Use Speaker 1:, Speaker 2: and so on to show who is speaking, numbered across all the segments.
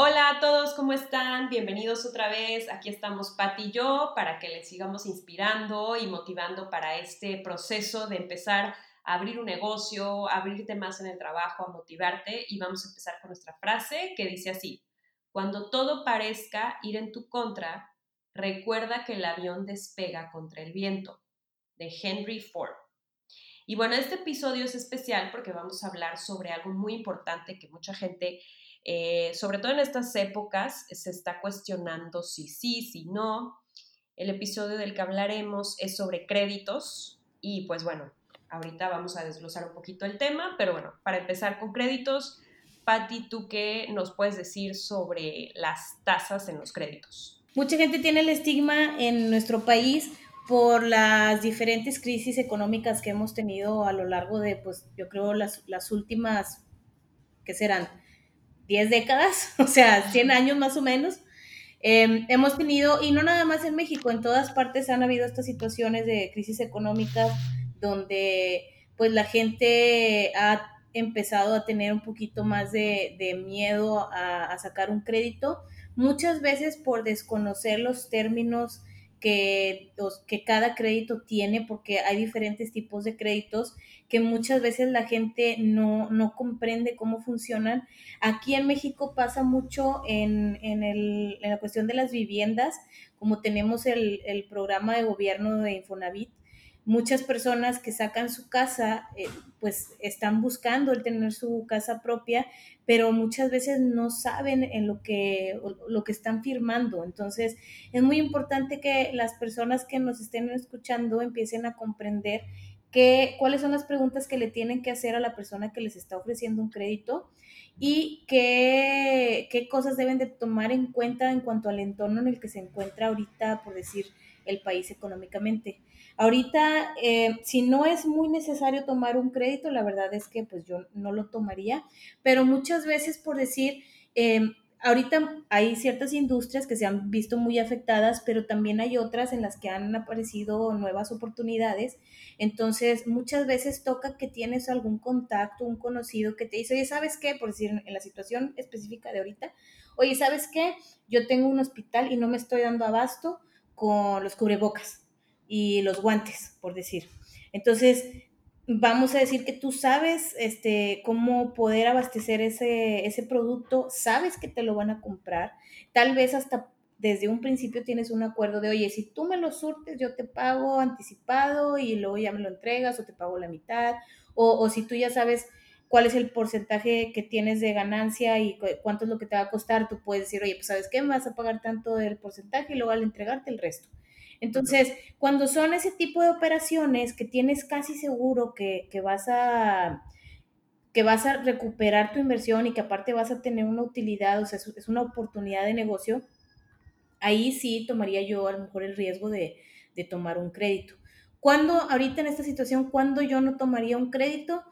Speaker 1: Hola a todos, ¿cómo están? Bienvenidos otra vez. Aquí estamos Pati y yo para que les sigamos inspirando y motivando para este proceso de empezar a abrir un negocio, a abrirte más en el trabajo, a motivarte. Y vamos a empezar con nuestra frase que dice así, cuando todo parezca ir en tu contra, recuerda que el avión despega contra el viento, de Henry Ford. Y bueno, este episodio es especial porque vamos a hablar sobre algo muy importante que mucha gente eh, sobre todo en estas épocas, se está cuestionando si sí, si no. El episodio del que hablaremos es sobre créditos y pues bueno, ahorita vamos a desglosar un poquito el tema, pero bueno, para empezar con créditos, Patti, ¿tú qué nos puedes decir sobre las tasas en los créditos?
Speaker 2: Mucha gente tiene el estigma en nuestro país por las diferentes crisis económicas que hemos tenido a lo largo de, pues yo creo, las, las últimas, ¿qué serán? 10 décadas, o sea, 100 años más o menos. Em, hemos tenido, y no nada más en México, en todas partes han habido estas situaciones de crisis económicas donde pues la gente ha empezado a tener un poquito más de, miedo a, a, sacar un crédito, muchas veces por desconocer los términos que, que cada crédito tiene, porque hay diferentes tipos de créditos que muchas veces la gente no, no comprende cómo funcionan. Aquí en México pasa mucho en, en, el, en la cuestión de las viviendas, como tenemos el, el programa de gobierno de Infonavit, muchas personas que sacan su casa, eh, pues están buscando el tener su casa propia, pero muchas veces no saben en lo que, lo que están firmando. Entonces, es muy importante que las personas que nos estén escuchando empiecen a comprender qué, cuáles son las preguntas que le tienen que hacer a la persona que les está ofreciendo un crédito y qué, qué cosas deben de tomar en cuenta en cuanto al entorno en el que se encuentra ahorita, por decir, el país económicamente. Ahorita, eh, si no es muy necesario tomar un crédito, la verdad es que pues yo no lo tomaría, pero muchas veces por decir, em, ahorita hay ciertas industrias que se han visto muy afectadas, pero también hay otras en las que han aparecido nuevas oportunidades. Entonces, muchas veces toca que tienes algún contacto, un conocido que te dice, oye, ¿sabes qué? Por decir, en la situación específica de ahorita, oye, ¿sabes qué? Yo tengo un hospital y no me estoy dando abasto con los cubrebocas y los guantes, por decir. Entonces, vamos a decir que tú sabes este, cómo poder abastecer ese, ese producto, sabes que te lo van a comprar, tal vez hasta desde un principio tienes un acuerdo de, oye, si tú me lo surtes, yo te pago anticipado y luego ya me lo entregas o te pago la mitad, o, o si tú ya sabes cuál es el porcentaje que tienes de ganancia y cuánto es lo que te va a costar, tú puedes decir, oye, pues sabes qué, me vas a pagar tanto del porcentaje y luego al entregarte el resto. Entonces, cuando son ese tipo de operaciones que tienes casi seguro que, que, vas a que vas a recuperar tu inversión y que aparte vas a tener una utilidad, o sea, es una oportunidad de negocio, ahí sí tomaría yo a lo mejor el riesgo de, de tomar un crédito. Cuando, ahorita en esta situación, cuando yo no tomaría un crédito?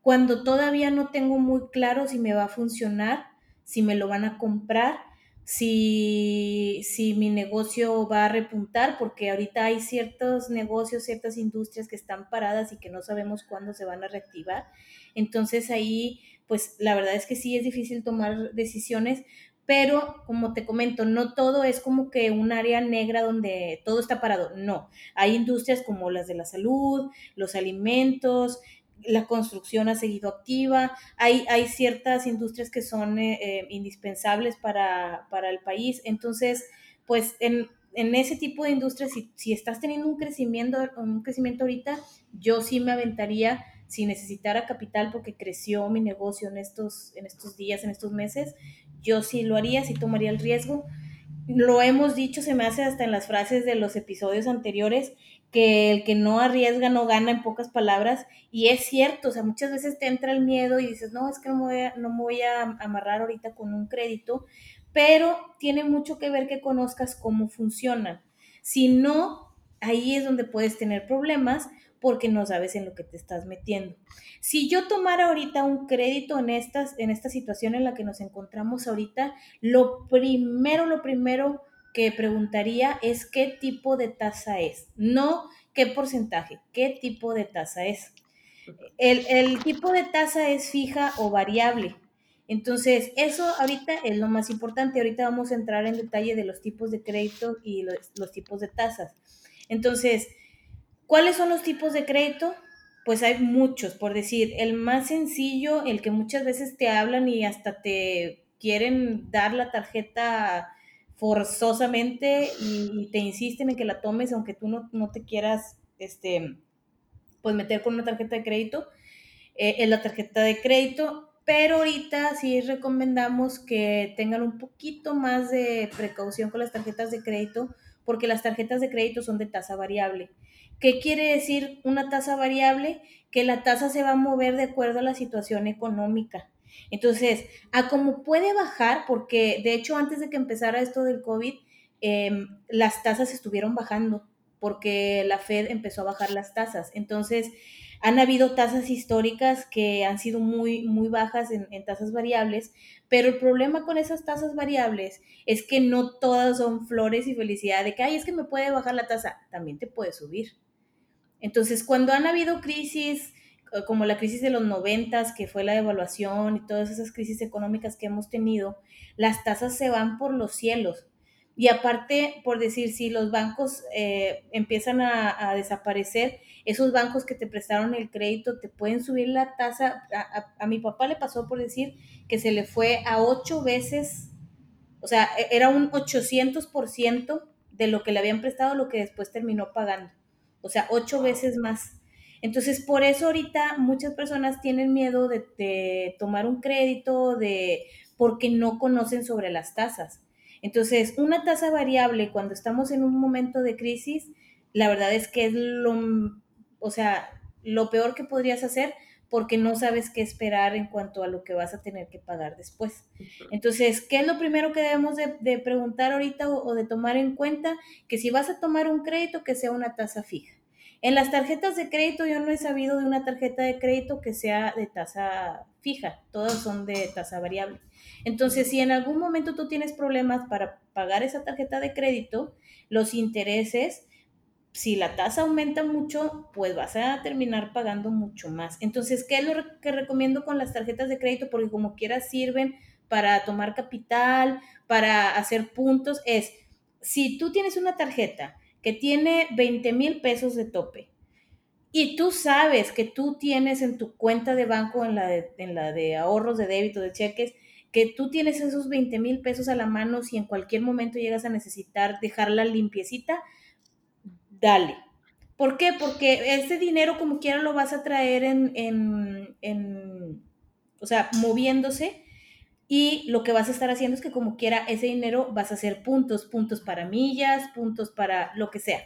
Speaker 2: Cuando todavía no tengo muy claro si me va a funcionar, si me lo van a comprar, si, si mi negocio va a repuntar, porque ahorita hay ciertos negocios, ciertas industrias que están paradas y que no sabemos cuándo se van a reactivar. Entonces ahí, pues la verdad es que sí es difícil tomar decisiones, pero como te comento, no todo es como que un área negra donde todo está parado, no. Hay industrias como las de la salud, los alimentos, la construcción ha seguido activa, hay, hay ciertas industrias que son eh, eh, indispensables para, para, el país, entonces, pues en, en ese tipo de industrias, si, si, estás teniendo un crecimiento, un crecimiento ahorita, yo sí me aventaría si necesitara capital porque creció mi negocio en estos, en estos días, en estos meses, yo sí lo haría, sí tomaría el riesgo. Lo hemos dicho, se me hace hasta en las frases de los episodios anteriores, que el que no arriesga no gana en pocas palabras, y es cierto, o sea, muchas veces te entra el miedo y dices, no, es que no me voy a, no me voy a amarrar ahorita con un crédito, pero tiene mucho que ver que conozcas cómo funcionan. Si no, ahí es donde puedes tener problemas porque no sabes en lo que te estás metiendo. Si yo tomara ahorita un crédito en, estas, en esta situación en la que nos encontramos ahorita, lo primero, lo primero que preguntaría es qué tipo de tasa es, no qué porcentaje, qué tipo de tasa es. El, el tipo de tasa es fija o variable. Entonces, eso ahorita es lo más importante. Ahorita vamos a entrar en detalle de los tipos de crédito y los, los tipos de tasas. Entonces, ¿cuáles son los tipos de crédito? Pues hay muchos, por decir, el más sencillo, el que muchas veces te hablan y hasta te quieren dar la tarjeta forzosamente y, te insisten en que la tomes aunque tú no, no, te quieras este, pues meter con una tarjeta de crédito, eh, es la tarjeta de crédito, pero ahorita sí recomendamos que tengan un poquito más de precaución con las tarjetas de crédito porque las tarjetas de crédito son de tasa variable. ¿Qué quiere decir una tasa variable? Que la tasa se va a mover de acuerdo a la situación económica. Entonces, a como puede bajar, porque de hecho antes de que empezara esto del COVID, em, las tasas estuvieron bajando, porque la Fed empezó a bajar las tasas. Entonces, han habido tasas históricas que han sido muy, muy bajas en, tasas variables, pero el problema con esas tasas variables es que no todas son flores y felicidad de que, ay, es que me puede bajar la tasa, también te puede subir. Entonces, cuando han habido crisis eh, como la crisis de los noventas, que fue la devaluación y todas esas crisis económicas que hemos tenido, las tasas se van por los cielos. Y aparte, por decir, si los bancos eh, empiezan a, desaparecer, esos bancos que te prestaron el crédito te pueden subir la tasa. A, mi papá le pasó por decir que se le fue a ocho veces, o sea, e, era un 800% de lo que le habían prestado, lo que después terminó pagando. O sea, ocho veces más. Entonces, por eso ahorita muchas personas tienen miedo de, de tomar un crédito, de porque no conocen sobre las tasas. Entonces, una tasa variable cuando estamos en un momento de crisis, la verdad es que es lo, o sea, lo peor que podrías hacer porque no sabes qué esperar en cuanto a lo que vas a tener que pagar después. Entonces, ¿qué es lo primero que debemos de, preguntar ahorita o, o de tomar en cuenta? Que si vas a tomar un crédito, que sea una tasa fija. En las tarjetas de crédito yo no he sabido de una tarjeta de crédito que sea de tasa fija, todas son de tasa variable. Entonces, si en algún momento tú tienes problemas para pagar esa tarjeta de crédito, los intereses, si la tasa aumenta mucho, pues vas a terminar pagando mucho más. Entonces, ¿qué es lo que recomiendo con las tarjetas de crédito? Porque como quieras sirven para tomar capital, para hacer puntos, es, si tú tienes una tarjeta que tiene 20 mil pesos de tope y tú sabes que tú tienes en tu cuenta de banco, en la de, en la de ahorros de débito, de cheques, que tú tienes esos 20 mil pesos a la mano, si en cualquier momento llegas a necesitar dejarla limpiecita, dale. ¿Por qué? Porque ese dinero como quiera lo vas a traer en, en, o sea, moviéndose y lo que vas a estar haciendo es que como quiera ese dinero vas a hacer puntos, puntos para millas, puntos para lo que sea.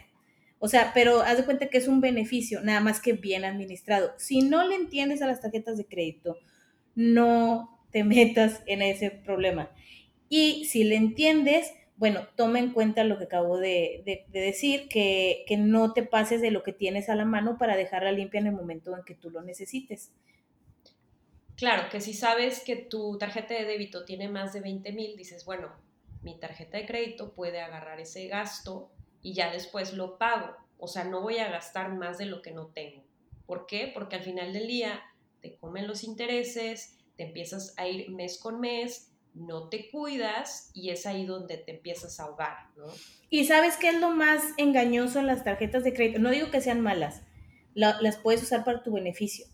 Speaker 2: O sea, pero haz de cuenta que es un beneficio, nada más que bien administrado. Si no le entiendes a las tarjetas de crédito, no te metas en ese problema. Y si le entiendes, bueno, toma en cuenta lo que acabo de, de, de decir, que, que, no te pases de lo que tienes a la mano para dejarla limpia en el momento en que tú lo necesites.
Speaker 1: Claro, que si sabes que tu tarjeta de débito tiene más de 20 mil, dices, bueno, mi tarjeta de crédito puede agarrar ese gasto y ya después lo pago. O sea, no voy a gastar más de lo que no tengo. ¿Por qué? Porque al final del día te comen los intereses, te empiezas a ir mes con mes, no te cuidas y es ahí donde te empiezas a ahogar, ¿no?
Speaker 2: Y sabes qué es lo más engañoso en las tarjetas de crédito. No digo que sean malas, las puedes usar para tu beneficio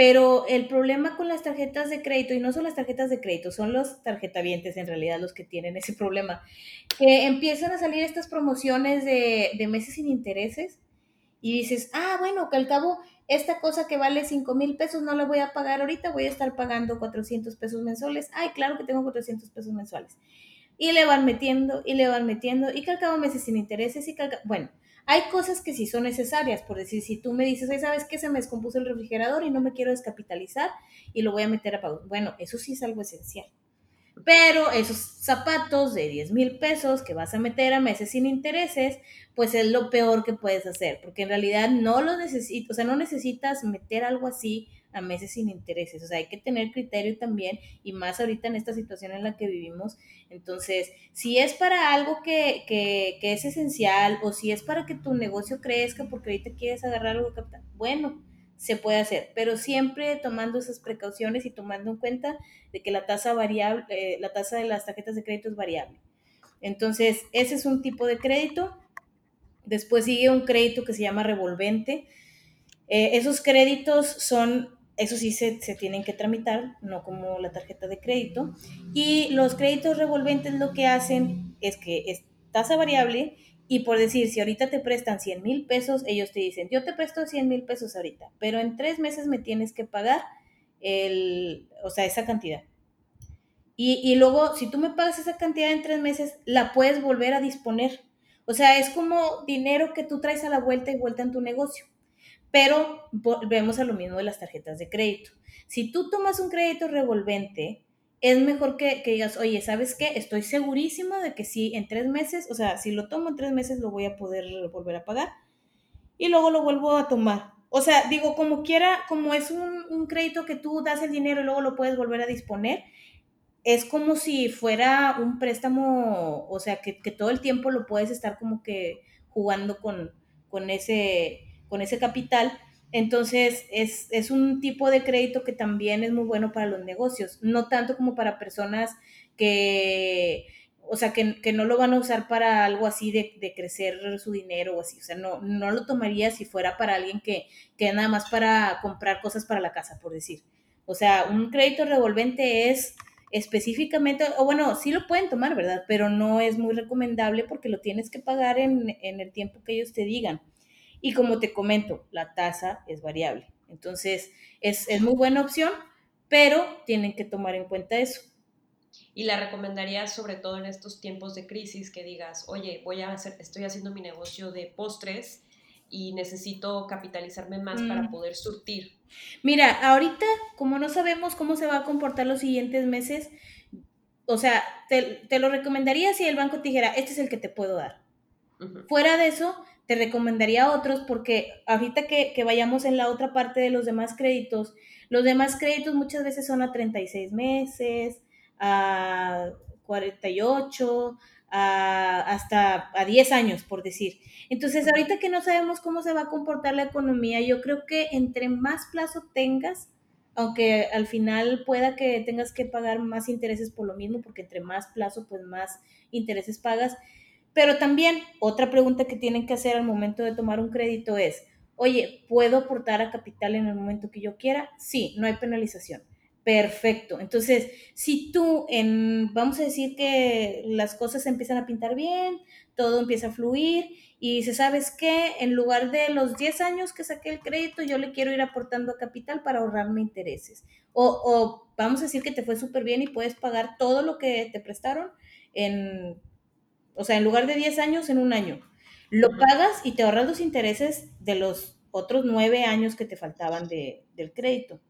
Speaker 2: pero el problema con las tarjetas de crédito, y no son las tarjetas de crédito, son los tarjetavientes en realidad los que tienen ese problema, que empiezan a salir estas promociones de, de meses sin intereses y dices, ah, bueno, que al cabo esta cosa que vale 5 mil pesos no la voy a pagar ahorita, voy a estar pagando 400 pesos mensuales. Ay, claro que tengo 400 pesos mensuales. Y le van metiendo, y le van metiendo, y que al cabo meses sin intereses, y que al cabo, bueno, hay cosas que sí son necesarias, por decir, si tú me dices, ¿sabes qué? Se me descompuso el refrigerador y no me quiero descapitalizar y lo voy a meter a pago. Bueno, eso sí es algo esencial. Pero esos zapatos de 10 mil pesos que vas a meter a meses sin intereses, pues es lo peor que puedes hacer, porque en realidad no lo necesitas, o sea, no necesitas meter algo así a meses sin intereses. O sea, hay que tener criterio también y más ahorita en esta situación en la que vivimos. Entonces, si es para algo que, que, que es esencial o si es para que tu negocio crezca porque ahorita quieres agarrar algo de capital, bueno, se puede hacer, pero siempre tomando esas precauciones y tomando en cuenta de que la tasa variable, eh, la tasa de las tarjetas de crédito es variable. Entonces, ese es un tipo de crédito. Después sigue un crédito que se llama revolvente. Eh, esos créditos son, eso sí se, se, tienen que tramitar, no como la tarjeta de crédito. Y los créditos revolventes lo que hacen es que es tasa variable y por decir, si ahorita te prestan 100 mil pesos, ellos te dicen, yo te presto 100 mil pesos ahorita, pero en tres meses me tienes que pagar el, o sea, esa cantidad. Y, y, luego, si tú me pagas esa cantidad en tres meses, la puedes volver a disponer. O sea, es como dinero que tú traes a la vuelta y vuelta en tu negocio. Pero vemos a lo mismo de las tarjetas de crédito. Si tú tomas un crédito revolvente, es mejor que, que, digas, oye, ¿sabes qué? Estoy segurísima de que sí, en tres meses, o sea, si lo tomo en tres meses lo voy a poder volver a pagar y luego lo vuelvo a tomar. O sea, digo, como quiera, como es un, un crédito que tú das el dinero y luego lo puedes volver a disponer, es como si fuera un préstamo, o sea, que, que todo el tiempo lo puedes estar como que jugando con, con, ese, con ese capital entonces, es, es, un tipo de crédito que también es muy bueno para los negocios, no tanto como para personas que, o sea, que, que no lo van a usar para algo así de, de, crecer su dinero o así. O sea, no, no lo tomaría si fuera para alguien que, que nada más para comprar cosas para la casa, por decir. O sea, un crédito revolvente es específicamente, o bueno, sí lo pueden tomar, ¿verdad? Pero no es muy recomendable porque lo tienes que pagar en, en el tiempo que ellos te digan. Y como te comento, la tasa es variable. Entonces, es, es muy buena opción, pero tienen que tomar en cuenta eso.
Speaker 1: Y la recomendaría sobre todo en estos tiempos de crisis que digas, oye, voy a hacer, estoy haciendo mi negocio de postres y necesito capitalizarme más mm. para poder surtir.
Speaker 2: Mira, ahorita, como no sabemos cómo se va a comportar los siguientes meses, o sea, te, te lo recomendaría si el banco te dijera, este es el que te puedo dar. Uh -huh. Fuera de eso, te recomendaría otros porque ahorita que, que, vayamos en la otra parte de los demás créditos, los demás créditos muchas veces son a 36 meses, a 48, a, hasta a 10 años, por decir. Entonces, ahorita que no sabemos cómo se va a comportar la economía, yo creo que entre más plazo tengas, aunque al final pueda que tengas que pagar más intereses por lo mismo, porque entre más plazo, pues más intereses pagas, pero también otra pregunta que tienen que hacer al momento de tomar un crédito es, oye, ¿puedo aportar a capital en el momento que yo quiera? Sí, no hay penalización. Perfecto. Entonces, si tú, en, vamos a decir que las cosas empiezan a pintar bien, todo empieza a fluir y se ¿sabes qué? En lugar de los 10 años que saqué el crédito, yo le quiero ir aportando a capital para ahorrarme intereses. O, o vamos a decir que te fue súper bien y puedes pagar todo lo que te prestaron en o sea, en lugar de 10 años, en un año. Lo pagas y te ahorras los intereses de los otros 9 años que te faltaban de, del crédito.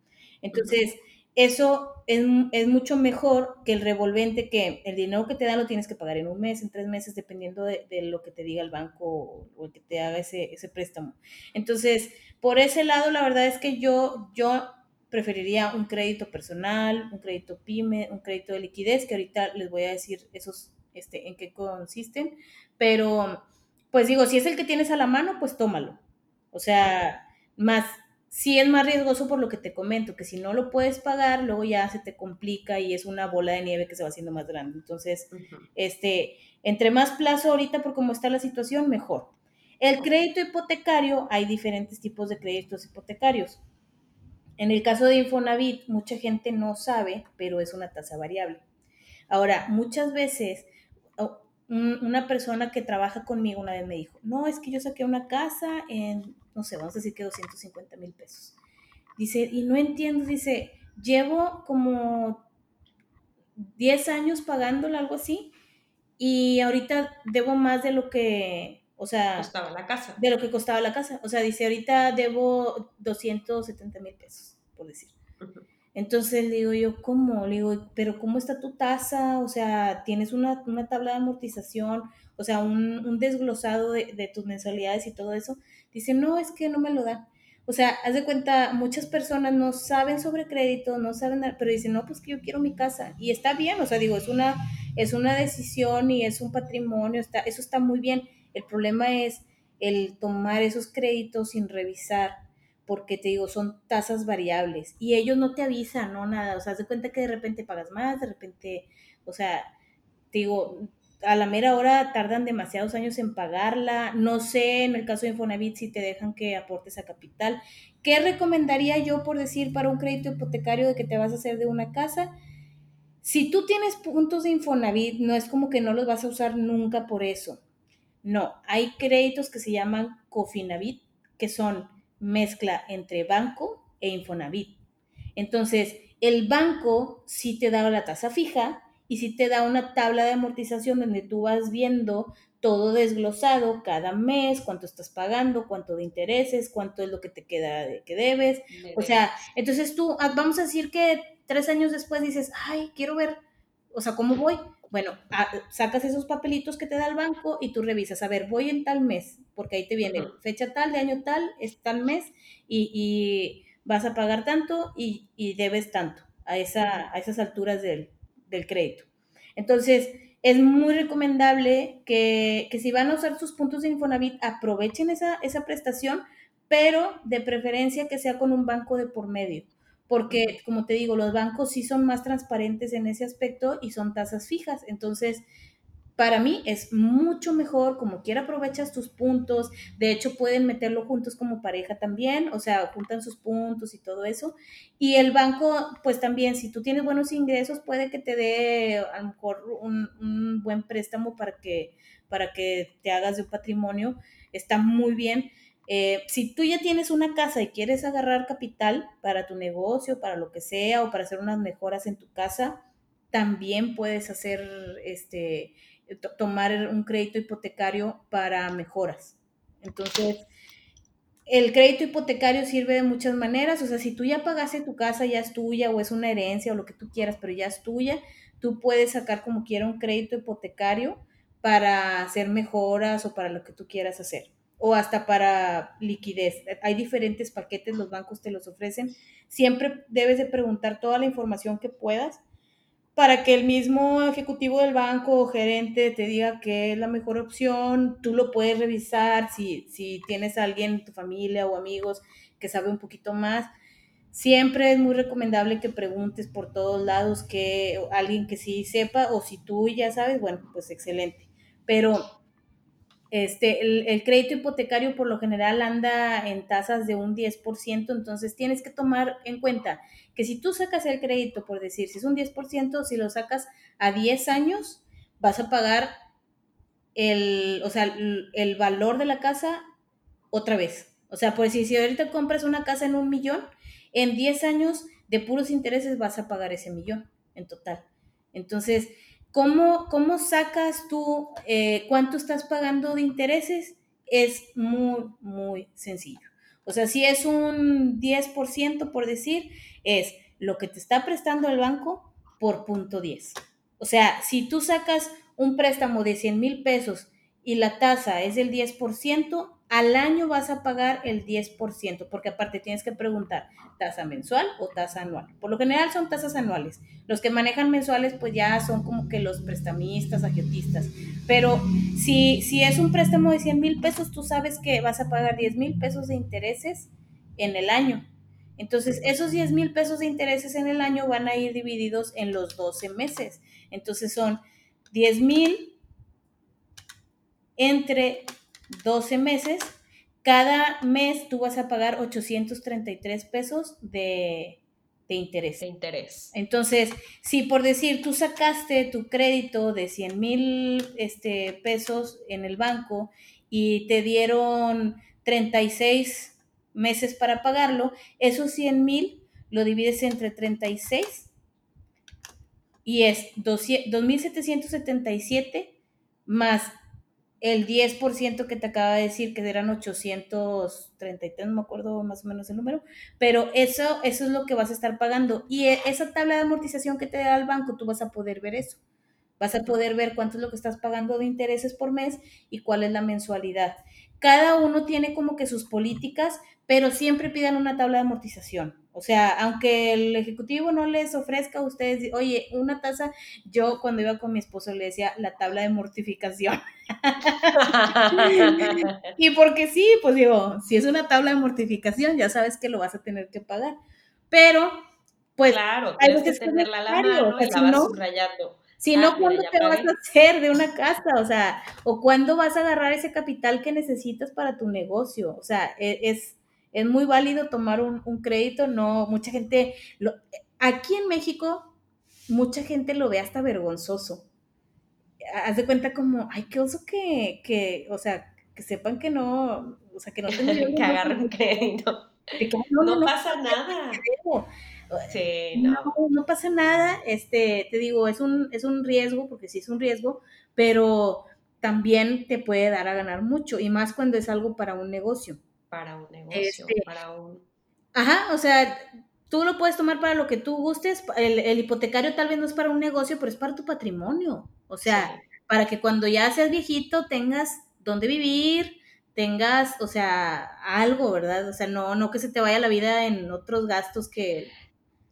Speaker 2: Entonces, eso es, es, mucho mejor que el revolvente que el dinero que te dan lo tienes que pagar en un mes, en tres meses, dependiendo de, de lo que te diga el banco o el que te haga ese, ese préstamo. Entonces, por ese lado, la verdad es que yo, yo preferiría un crédito personal, un crédito pyme, un crédito de liquidez, que ahorita les voy a decir esos este, en qué consisten, pero pues digo, si es el que tienes a la mano, pues tómalo. O sea, más, sí es más riesgoso por lo que te comento, que si no lo puedes pagar, luego ya se te complica y es una bola de nieve que se va haciendo más grande. Entonces, uh -huh. este, entre más plazo ahorita por cómo está la situación, mejor. El crédito hipotecario, hay diferentes tipos de créditos hipotecarios. En el caso de Infonavit, mucha gente no sabe, pero es una tasa variable. Ahora, muchas veces una persona que trabaja conmigo una vez me dijo, no, es que yo saqué una casa en, no sé, vamos a decir que 250 mil pesos. Dice, y no entiendo, dice, llevo como 10 años pagándola, algo así, y ahorita debo más de lo que, o sea,
Speaker 1: costaba la casa.
Speaker 2: De lo que costaba la casa. O sea, dice, ahorita debo 270 mil pesos, por decir. Uh -huh. Entonces le digo yo, ¿cómo? Le digo, pero ¿cómo está tu tasa? O sea, ¿tienes una, una tabla de amortización? O sea, un, un desglosado de, de, tus mensualidades y todo eso. Dice, no, es que no me lo dan. O sea, haz de cuenta, muchas personas no saben sobre crédito, no saben, pero dicen, no, pues que yo quiero mi casa. Y está bien, o sea, digo, es una, es una decisión y es un patrimonio, está, eso está muy bien. El problema es el tomar esos créditos sin revisar porque te digo, son tasas variables y ellos no te avisan, no nada, o sea, de cuenta que de repente pagas más, de repente, o sea, te digo, a la mera hora tardan demasiados años en pagarla. No sé, en el caso de Infonavit, si te dejan que aportes a capital. ¿Qué recomendaría yo por decir para un crédito hipotecario de que te vas a hacer de una casa? Si tú tienes puntos de Infonavit, no es como que no los vas a usar nunca por eso. No, hay créditos que se llaman Cofinavit, que son mezcla entre banco e Infonavit. Entonces, el banco sí te da la tasa fija, y si te da una tabla de amortización donde tú vas viendo todo desglosado cada mes, cuánto estás pagando, cuánto de intereses, cuánto es lo que te queda de que debes. O sea, entonces tú, ah, vamos a decir que tres años después dices, ay, quiero ver, o sea, ¿cómo voy? Bueno, ah, sacas esos papelitos que te da el banco y tú revisas, a ver, voy en tal mes, porque ahí te viene fecha tal, de año tal, es tal mes, y, vas a pagar tanto y, y debes tanto a, esa, a esas alturas del, del crédito. Entonces, es muy recomendable que, si van a usar sus puntos de Infonavit, aprovechen esa, esa prestación, pero de preferencia que sea con un banco de por medio. Porque, como te digo, los bancos sí son más transparentes en ese aspecto y son tasas fijas. Entonces, para mí es mucho mejor, como quiera aprovechas tus puntos, de hecho pueden meterlo juntos como pareja también, o sea, juntan sus puntos y todo eso. Y el banco, pues también, si tú tienes buenos ingresos, puede que te dé a lo mejor un, buen préstamo para que, para que te hagas de un patrimonio, está muy bien. Eh, si tú ya tienes una casa y quieres agarrar capital para tu negocio, para lo que sea, o para hacer unas mejoras en tu casa, también puedes hacer este tomar un crédito hipotecario para mejoras. Entonces, el crédito hipotecario sirve de muchas maneras, o sea, si tú ya pagaste tu casa, ya es tuya o es una herencia o lo que tú quieras, pero ya es tuya, tú puedes sacar como quiera un crédito hipotecario para hacer mejoras o para lo que tú quieras hacer o hasta para liquidez. Hay diferentes paquetes, los bancos te los ofrecen. Siempre debes de preguntar toda la información que puedas para que el mismo ejecutivo del banco o gerente te diga que es la mejor opción. Tú lo puedes revisar si, si tienes alguien en tu familia o amigos que sabe un poquito más. Siempre es muy recomendable que preguntes por todos lados que alguien que sí sepa o si tú ya sabes, bueno, pues excelente. Pero este, el, crédito hipotecario por lo general anda en tasas de un 10%, entonces tienes que tomar en cuenta que si tú sacas el crédito, por decir, si es un 10%, si lo sacas a 10 años, vas a pagar el, o sea, el, valor de la casa otra vez. O sea, por decir, si ahorita compras una casa en un millón, en 10 años de puros intereses vas a pagar ese millón en total. Entonces, ¿Cómo, cómo sacas tú eh, cuánto estás pagando de intereses? Es muy, muy sencillo. O sea, si es un 10%, por decir, es lo que te está prestando el banco por punto 10. O sea, si tú sacas un préstamo de 100 mil pesos y la tasa es del 10%, al año vas a pagar el 10%, porque aparte tienes que preguntar, ¿tasa mensual o tasa anual? Por lo general son tasas anuales. Los que manejan mensuales pues ya son como que los prestamistas, agiotistas. Pero si, si es un préstamo de 100 mil pesos, tú sabes que vas a pagar 10 mil pesos de intereses en el año. Entonces, esos 10 mil pesos de intereses en el año van a ir divididos en los 12 meses. Entonces son 10 mil entre 12 meses, cada mes tú vas a pagar 833 pesos de, interés.
Speaker 1: De interés.
Speaker 2: Entonces, si por decir tú sacaste tu crédito de 100 mil este, pesos en el banco y te dieron 36 meses para pagarlo, esos 100 mil lo divides entre 36 y es 2.777 más el 10% que te acaba de decir, que eran 833, no me acuerdo más o menos el número, pero eso, eso es lo que vas a estar pagando. Y e, esa tabla de amortización que te da el banco, tú vas a poder ver eso. Vas a poder ver cuánto es lo que estás pagando de intereses por mes y cuál es la mensualidad. Cada uno tiene como que sus políticas, pero siempre pidan una tabla de amortización. O sea, aunque el ejecutivo no les ofrezca a ustedes, oye, una tasa, yo cuando iba con mi esposo le decía la tabla de mortificación. y porque sí, pues digo, si es una tabla de mortificación, ya sabes que lo vas a tener que pagar. Pero, pues,
Speaker 1: claro, tienes que tenerla a la mano y la vas subrayando.
Speaker 2: Si no, ah, ¿cuándo te vas a hacer de una casa? O sea, o cuándo vas a agarrar ese capital que necesitas para tu negocio. O sea, e, es, es muy válido tomar un, crédito, no, mucha gente, lo, aquí en México, mucha gente lo ve hasta vergonzoso. Haz de cuenta como, ay, qué oso que, que o sea, que sepan que no, o sea, que no
Speaker 1: tengan que agarren crédito. no, pasa nada.
Speaker 2: Sí, no. no. pasa nada, este, te digo, es un, es un riesgo, porque sí es un riesgo, pero también te puede dar a ganar mucho, y más cuando es algo para un negocio
Speaker 1: para un negocio, este, para un...
Speaker 2: Ajá, o sea, tú lo puedes tomar para lo que tú gustes, el, hipotecario tal vez no es para un negocio, pero es para tu patrimonio, o sea, para que cuando ya seas viejito tengas dónde vivir, tengas, o sea, algo, ¿verdad? O sea, no, no que se te vaya la vida en otros gastos que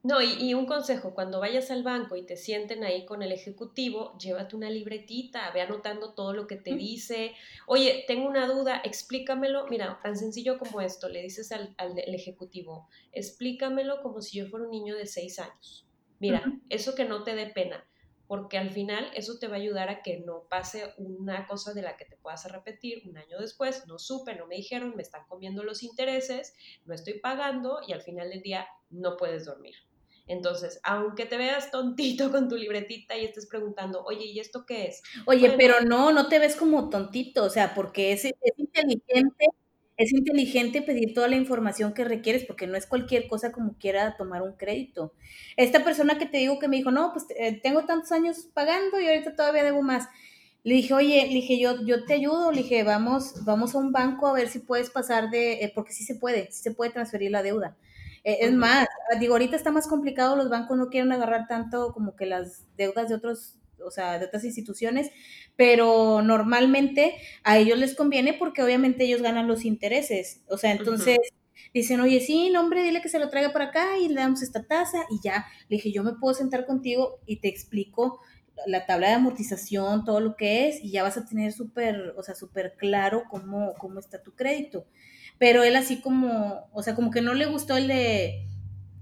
Speaker 1: no, y, un consejo, cuando vayas al banco y te sienten ahí con el ejecutivo, llévate una libretita, ve anotando todo lo que te dice. Oye, tengo una duda, explícamelo. Mira, tan sencillo como esto, le dices al, ejecutivo, explícamelo como si yo fuera un niño de seis años. Mira, eso que no te dé pena, porque al final eso te va a ayudar a que no pase una cosa de la que te puedas repetir un año después, no supe, no me dijeron, me están comiendo los intereses, no estoy pagando y al final del día no puedes dormir. Entonces, aunque te veas tontito con tu libretita y estés preguntando, oye, ¿y esto qué es?
Speaker 2: Oye, pero no, no te ves como tontito, o sea, porque es, es inteligente, es inteligente pedir toda la información que requieres, porque no es cualquier cosa como quiera tomar un crédito. Esta persona que te digo que me dijo, no, pues eh, tengo tantos años pagando y ahorita todavía debo más. Le dije, oye, le dije, yo, yo te ayudo, le dije, vamos, vamos a un banco a ver si puedes pasar de, eh, porque sí se puede, sí se puede transferir la deuda. Eh, es más, digo, ahorita está más complicado, los bancos no quieren agarrar tanto como que las deudas de otros, o sea, de otras instituciones, pero normalmente a ellos les conviene porque obviamente ellos ganan los intereses. O sea, entonces dicen, oye, sí, no, hombre, dile que se lo traiga para acá y le damos esta tasa y ya. Le dije, yo me puedo sentar contigo y te explico la tabla de amortización, todo lo que es, y ya vas a tener súper, o sea, súper claro cómo, cómo está tu crédito pero él así como, o sea, como que no le gustó el de,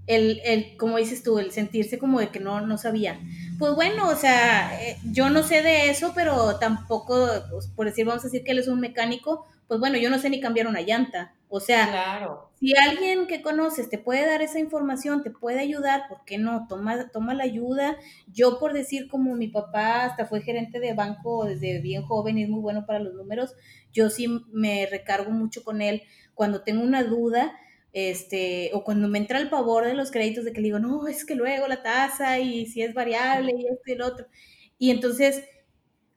Speaker 2: el, el, como dices tú, el sentirse como de que no, no sabía. Pues bueno, o sea, eh, yo no sé de eso, pero tampoco, pues, por decir, vamos a decir que él es un mecánico, pues bueno, yo no sé ni cambiar una llanta. O sea,
Speaker 1: claro.
Speaker 2: si alguien que conoces te puede dar esa información, te puede ayudar, ¿por qué no? Toma, toma la ayuda. Yo por decir como mi papá hasta fue gerente de banco desde bien joven y es muy bueno para los números, yo sí me recargo mucho con él cuando tengo una duda, este, o cuando me entra el pavor de los créditos de que le digo, no, es que luego la tasa y si es variable y esto y el otro. Y entonces,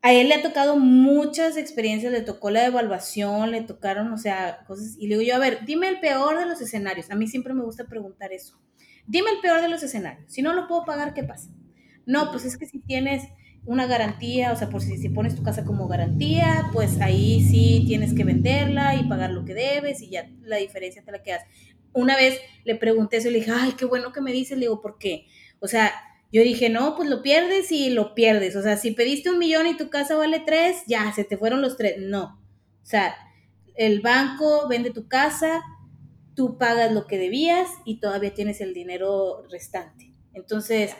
Speaker 2: a él le ha tocado muchas experiencias, le tocó la evaluación, le tocaron, o sea, cosas, y le digo yo, a ver, dime el peor de los escenarios. A mí siempre me gusta preguntar eso. Dime el peor de los escenarios. Si no lo puedo pagar, ¿qué pasa? No, pues es que si tienes una garantía, o sea, por si, si pones tu casa como garantía, pues ahí sí tienes que venderla y pagar lo que debes y ya la diferencia te la quedas. Una vez le pregunté eso y le dije, ay, qué bueno que me dices, le digo, ¿por qué? O sea, yo dije, no, pues lo pierdes y lo pierdes. O sea, si pediste un millón y tu casa vale tres, ya, se te fueron los tres. No. O sea, el banco vende tu casa, tú pagas lo que debías y todavía tienes el dinero restante. Entonces,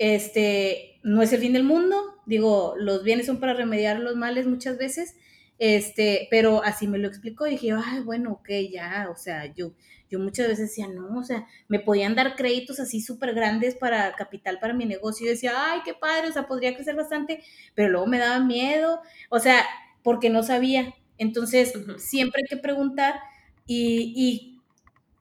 Speaker 2: este, no es el fin del mundo, digo, los bienes son para remediar los males muchas veces, este, pero así me lo explicó y dije, ay, bueno, ok, ya, o sea, yo, yo muchas veces decía, no, o sea, me podían dar créditos así súper grandes para capital para mi negocio y decía, ay, qué padre, o sea, podría crecer bastante, pero luego me daba miedo, o sea, porque no sabía. Entonces, siempre hay que preguntar y, y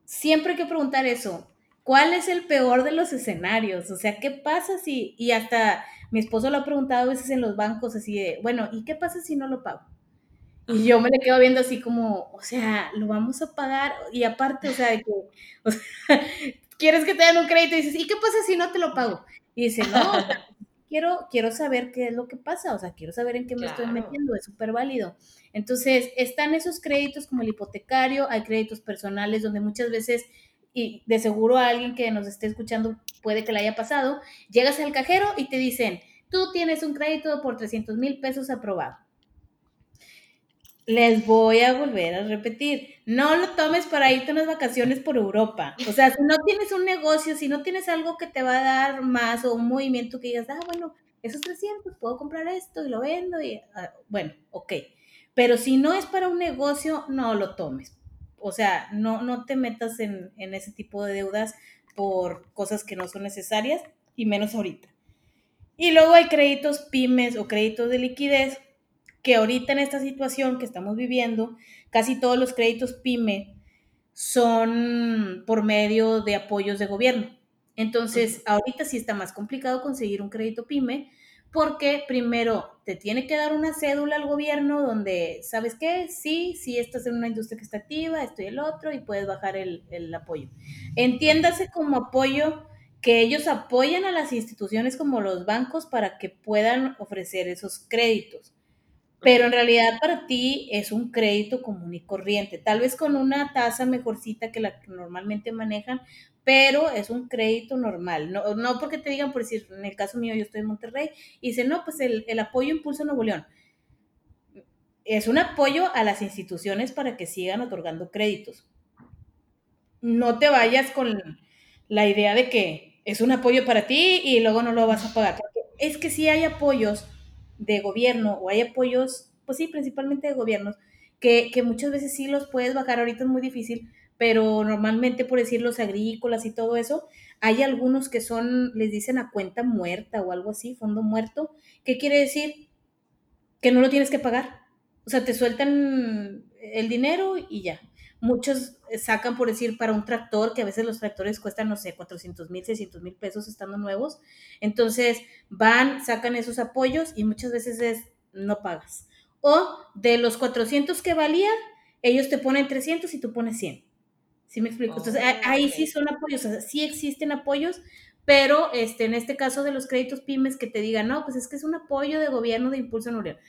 Speaker 2: siempre hay que preguntar eso, ¿Cuál es el peor de los escenarios? O sea, ¿qué pasa si, y hasta mi esposo lo ha preguntado a veces en los bancos así de, bueno, ¿y qué pasa si no lo pago? Y yo me le quedo viendo así como, o sea, lo vamos a pagar. Y aparte, o sea, de que, quieres que te den un crédito y dices, ¿y qué pasa si no te lo pago? Y dice, no, quiero, quiero saber qué es lo que pasa, o sea, quiero saber en qué me estoy metiendo, es súper válido. Entonces, están esos créditos como el hipotecario, hay créditos personales donde muchas veces, de seguro alguien que nos esté escuchando puede que le haya pasado, llegas al cajero y te dicen, tú tienes un crédito por 300 mil pesos aprobado les voy a volver a repetir, no lo tomes para irte unas vacaciones por Europa. O sea, si no tienes un negocio, si no tienes algo que te va a dar más o un movimiento que digas, ah, bueno, esos 300, puedo comprar esto y lo vendo y, ah, bueno, ok. Pero si no es para un negocio, no lo tomes. O sea, no, no te metas en, en ese tipo de deudas por cosas que no son necesarias y menos ahorita. Y luego hay créditos pymes o créditos de liquidez que ahorita en esta situación que estamos viviendo, casi todos los créditos PYME son por medio de apoyos de gobierno. Entonces, ahorita sí está más complicado conseguir un crédito PYME porque primero te tiene que dar una cédula al gobierno donde, ¿sabes qué? Sí, sí estás en una industria que está activa, esto y el otro, y puedes bajar el, el apoyo. Entiéndase como apoyo que ellos apoyan a las instituciones como los bancos para que puedan ofrecer esos créditos pero en realidad para ti es un crédito común y corriente, tal vez con una tasa mejorcita que la que normalmente manejan, pero es un crédito normal, no, no porque te digan, por decir, en el caso mío yo estoy en Monterrey, y dice, no, pues el, el apoyo Impulso Nuevo León. Es un apoyo a las instituciones para que sigan otorgando créditos. No te vayas con la idea de que es un apoyo para ti y luego no lo vas a pagar. Es que sí hay apoyos de gobierno o hay apoyos, pues sí, principalmente de gobiernos, que, muchas veces sí los puedes bajar, ahorita es muy difícil, pero normalmente por decir los agrícolas y todo eso, hay algunos que son, les dicen a cuenta muerta o algo así, fondo muerto. ¿Qué quiere decir? Que no lo tienes que pagar. O sea, te sueltan el dinero y ya. Muchos sacan, por decir, para un tractor, que a veces los tractores cuestan, no sé, 400 mil, 600 mil pesos estando nuevos. Entonces van, sacan esos apoyos y muchas veces es, no pagas. O de los 400 que valían, ellos te ponen 300 y tú pones 100. ¿Sí me explico? Entonces ahí sí son apoyos, o sea, sí existen apoyos, pero este, en este caso de los créditos pymes que te digan, no, pues es que es un apoyo de gobierno de Impulso Nureal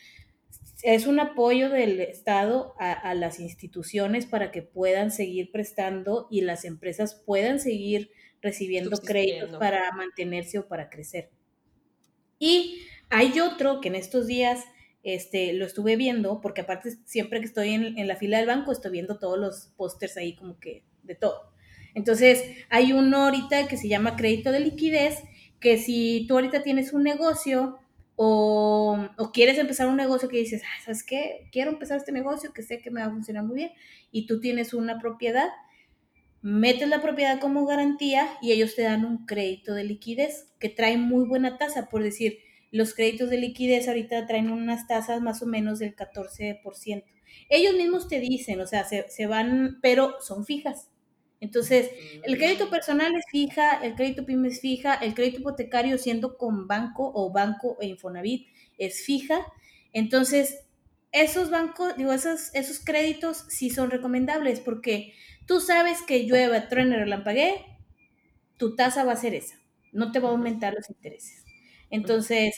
Speaker 2: es un apoyo del Estado a, las instituciones para que puedan seguir prestando y las empresas puedan seguir recibiendo créditos para mantenerse o para crecer. Y hay otro que en estos días este, lo estuve viendo, porque aparte siempre que estoy en, en la fila del banco estoy viendo todos los pósters ahí como que de todo. Entonces, hay uno ahorita que se llama crédito de liquidez, que si tú ahorita tienes un negocio o, quieres empezar un negocio que dices, ah, ¿sabes qué? Quiero empezar este negocio que sé que me va a funcionar muy bien y tú tienes una propiedad, metes la propiedad como garantía y ellos te dan un crédito de liquidez que trae muy buena tasa, por decir, los créditos de liquidez ahorita traen unas tasas más o menos del 14%. Ellos mismos te dicen, o sea, se, se van, pero son fijas. Entonces, el crédito personal es fija, el crédito PYME es fija, el crédito hipotecario siendo con banco o banco e Infonavit es fija. Entonces, esos bancos, digo, esos, esos créditos sí son recomendables porque tú sabes que llueve, truene, relampaguee, tu tasa va a ser esa, no te va a aumentar los intereses. Entonces,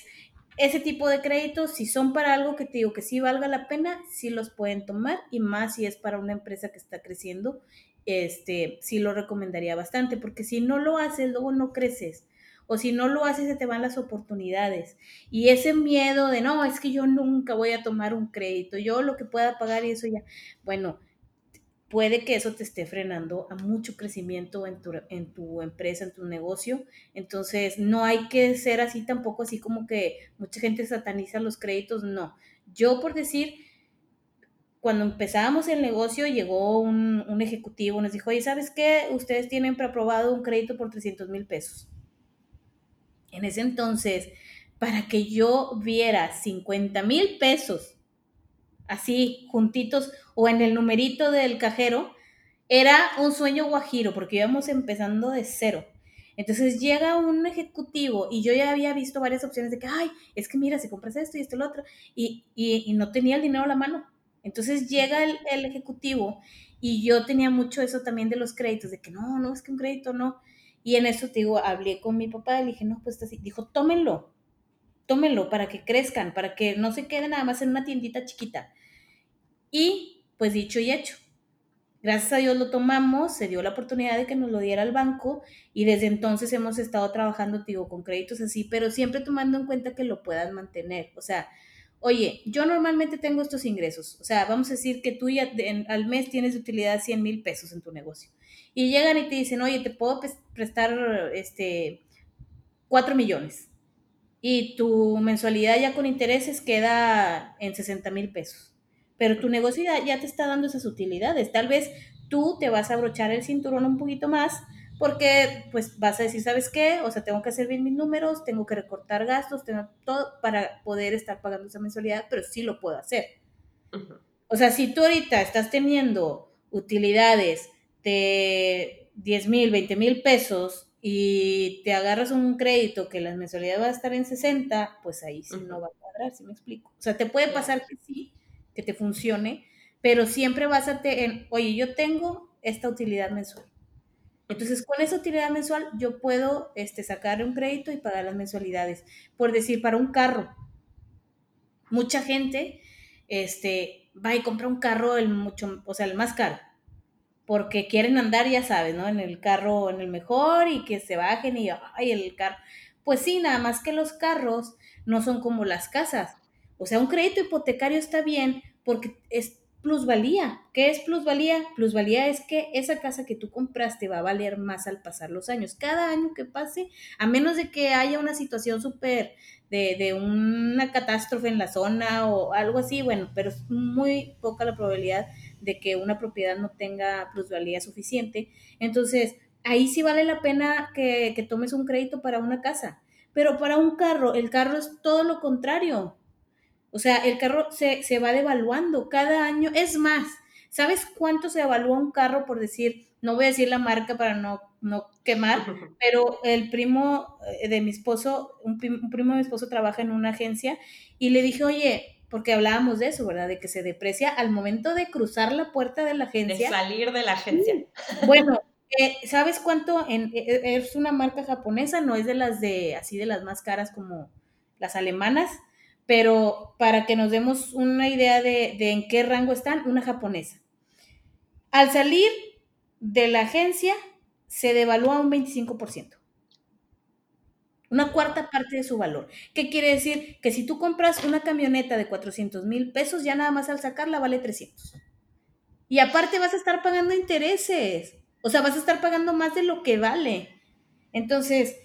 Speaker 2: ese tipo de créditos, si son para algo que te digo que sí valga la pena, sí los pueden tomar y más si es para una empresa que está creciendo este, sí lo recomendaría bastante, porque si no lo haces, luego no creces. O si no lo haces, se te van las oportunidades. Y ese miedo de, no, es que yo nunca voy a tomar un crédito, yo lo que pueda pagar y eso ya, bueno, puede que eso te esté frenando a mucho crecimiento en tu, en tu empresa, en tu negocio. Entonces, no hay que ser así tampoco, así como que mucha gente sataniza los créditos, no. Yo por decir, cuando empezábamos el negocio, llegó un, ejecutivo, nos dijo, oye, ¿sabes qué? Ustedes tienen preaprobado un crédito por 300 mil pesos. En ese entonces, para que yo viera 50 mil pesos, así, juntitos, o en el numerito del cajero, era un sueño guajiro, porque íbamos empezando de cero. Entonces llega un ejecutivo y yo ya había visto varias opciones de que, ay, es que mira, si compras esto y esto y lo otro, y, y no tenía el dinero a la mano. Entonces llega el, ejecutivo y yo tenía mucho eso también de los créditos, de que no, no, es que un crédito no. Y en eso, te digo, hablé con mi papá le dije, no, pues así. Dijo, tómenlo. Tómenlo para que crezcan, para que no se queden nada más en una tiendita chiquita. Y pues dicho y hecho, Gracias a Dios lo tomamos, se dio la oportunidad de que nos lo diera el banco y desde entonces hemos estado trabajando, digo, con créditos así, pero siempre tomando en cuenta que lo puedas mantener. O sea, oye, yo normalmente tengo estos ingresos. O sea, vamos a decir que tú ya al mes tienes de utilidad 100 mil pesos en tu negocio. Y llegan y te dicen, oye, te puedo prestar este 4 millones. Y tu mensualidad ya con intereses queda en 60 mil pesos pero tu negocio ya, te está dando esas utilidades. Tal vez tú te vas a abrochar el cinturón un poquito más porque pues vas a decir, ¿sabes qué? O sea, tengo que hacer bien mis números, tengo que recortar gastos, tengo todo para poder estar pagando esa mensualidad, pero sí lo puedo hacer. O sea, si tú ahorita estás teniendo utilidades de 10 mil, 20 mil pesos y te agarras un crédito que las mensualidades va a estar en 60, pues ahí sí no va a cuadrar, si me explico? O sea, te puede pasar que sí, que te funcione, pero siempre básate en, oye, yo tengo esta utilidad mensual. Entonces, con esa utilidad mensual yo puedo este, sacar un crédito y pagar las mensualidades. Por decir, para un carro, mucha gente este, va y compra un carro el mucho, o sea, el más caro, porque quieren andar, ya sabes, ¿no? En el carro, en el mejor y que se bajen y, ay, el carro. Pues sí, nada más que los carros no son como las casas. O sea, un crédito hipotecario está bien porque es plusvalía. ¿Qué es plusvalía? Plusvalía es que esa casa que tú compraste va a valer más al pasar los años. Cada año que pase, a menos de que haya una situación súper de, de, una catástrofe en la zona o algo así, bueno, pero es muy poca la probabilidad de que una propiedad no tenga plusvalía suficiente. Entonces, ahí sí vale la pena que, que tomes un crédito para una casa. Pero para un carro, el carro es todo lo contrario o sea, el carro se, va devaluando cada año. Es más, ¿sabes cuánto se evalúa un carro por decir, no voy a decir la marca para no, no quemar, pero el primo eh, de mi esposo, un, primo de mi esposo trabaja en una agencia y le dije, oye, porque hablábamos de eso, ¿verdad? De que se deprecia al momento de cruzar la puerta de la agencia.
Speaker 1: De salir de la agencia.
Speaker 2: Bueno, eh, ¿sabes cuánto? En, eh, es una marca japonesa, no es de las de, así de las más caras como las alemanas pero para que nos demos una idea de, en qué rango están, una japonesa. Al salir de la agencia, se devalúa un 25%. Una cuarta parte de su valor. ¿Qué quiere decir? Que si tú compras una camioneta de 400 mil pesos, ya nada más al sacarla vale 300. Y aparte vas a estar pagando intereses. O sea, vas a estar pagando más de lo que vale. Entonces,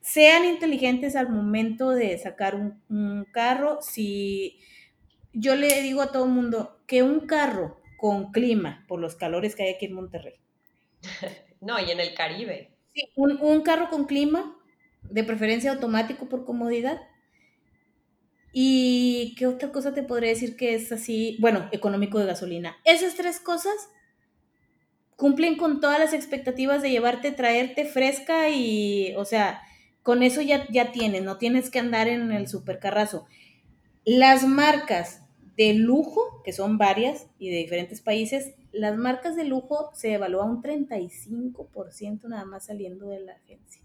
Speaker 2: sean inteligentes al momento de sacar un, carro. Si yo le digo a todo el mundo que un carro con clima, por los calores que hay aquí en Monterrey.
Speaker 1: No, y en el Caribe.
Speaker 2: Sí, un, un carro con clima, de preferencia automático por comodidad. ¿Y qué otra cosa te podría decir que es así? Bueno, económico de gasolina. Esas tres cosas cumplen con todas las expectativas de llevarte, traerte fresca y, o sea, con eso ya, ya tienes, no tienes que andar en el supercarrazo. Las marcas de lujo, que son varias y de diferentes países, las marcas de lujo se evalúan un 35% nada más saliendo de la agencia.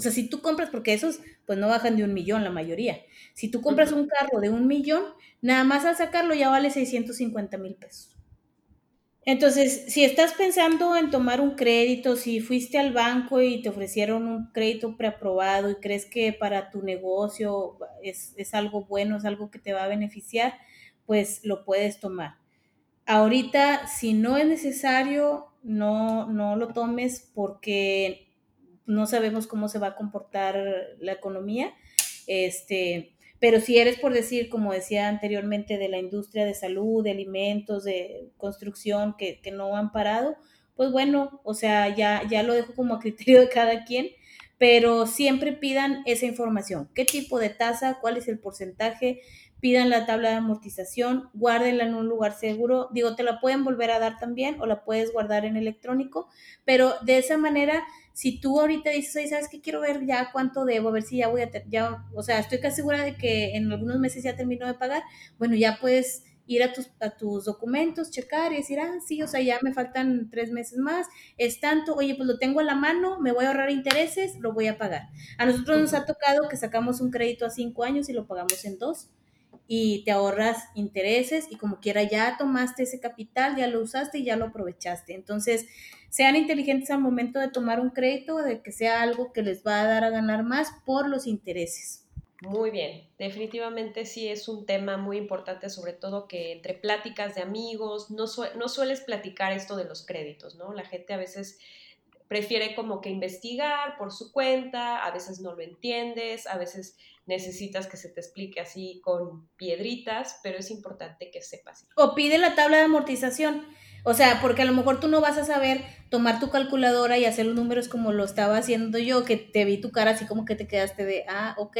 Speaker 2: O sea, si tú compras, porque esos pues no bajan de un millón la mayoría. Si tú compras un carro de un millón, nada más al sacarlo ya vale 650 mil pesos. Entonces, si estás pensando en tomar un crédito, si fuiste al banco y te ofrecieron un crédito preaprobado y crees que para tu negocio es, algo bueno, es algo que te va a beneficiar, pues lo puedes tomar. Ahorita, si no es necesario, no, no lo tomes porque no sabemos cómo se va a comportar la economía. Este, pero si eres, por decir, como decía anteriormente, de la industria de salud, de alimentos, de construcción, que, no han parado, pues bueno, o sea, ya, ya lo dejo como a criterio de cada quien, pero siempre pidan esa información. ¿Qué tipo de tasa? ¿Cuál es el porcentaje? Pidan la tabla de amortización, guárdenla en un lugar seguro. Digo, te la pueden volver a dar también o la puedes guardar en electrónico, pero de esa manera si tú ahorita dices, oye, ¿sabes qué? Quiero ver ya cuánto debo, a ver si ya voy a, ya, o sea, estoy casi segura de que en algunos meses ya termino de pagar, bueno, ya puedes ir a tus, a tus documentos, checar y decir, ah, sí, o sea, ya me faltan tres meses más, es tanto, oye, pues lo tengo a la mano, me voy a ahorrar intereses, lo voy a pagar. A nosotros nos ha tocado que sacamos un crédito a cinco años y lo pagamos en dos y te ahorras intereses y como quiera ya tomaste ese capital, ya lo usaste y ya lo aprovechaste. Entonces, sean inteligentes al momento de tomar un crédito, de que sea algo que les va a dar a ganar más por los intereses.
Speaker 1: Muy bien, definitivamente sí es un tema muy importante, sobre todo que entre pláticas de amigos, no, no sueles platicar esto de los créditos, ¿no? La gente a veces prefiere como que investigar por su cuenta, a veces no lo entiendes, a veces necesitas que se te explique así con piedritas, pero es importante que sepas.
Speaker 2: O pide la tabla de amortización. O sea, porque a lo mejor tú no vas a saber tomar tu calculadora y hacer los números como lo estaba haciendo yo, que te vi tu cara así como que te quedaste de, ah, ok.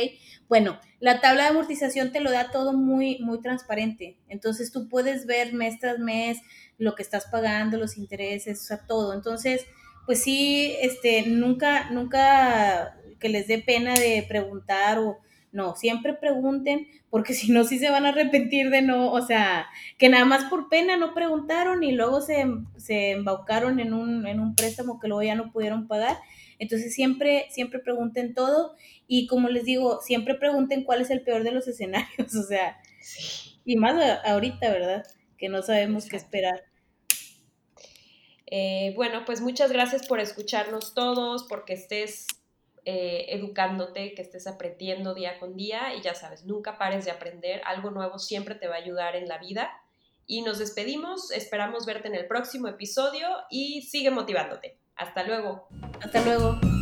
Speaker 2: Bueno, la tabla de amortización te lo da todo muy, muy transparente. Entonces tú puedes ver mes tras mes lo que estás pagando, los intereses, o sea, todo. Entonces, pues sí, este, nunca, nunca que les dé pena de preguntar o no, siempre pregunten, porque si no, sí se van a arrepentir de no, o sea, que nada más por pena no preguntaron y luego se, se embaucaron en un, en un préstamo que luego ya no pudieron pagar. Entonces siempre, siempre pregunten todo y como les digo, siempre pregunten cuál es el peor de los escenarios, o sea, y más ahorita, ¿verdad? Que no sabemos qué esperar.
Speaker 1: Eh, bueno, pues muchas gracias por escucharnos todos, porque estés eh, educándote, que estés aprendiendo día con día y ya sabes, nunca pares de aprender, algo nuevo siempre te va a ayudar en la vida. Y nos despedimos, esperamos verte en el próximo episodio y sigue motivándote. Hasta luego.
Speaker 2: Hasta luego.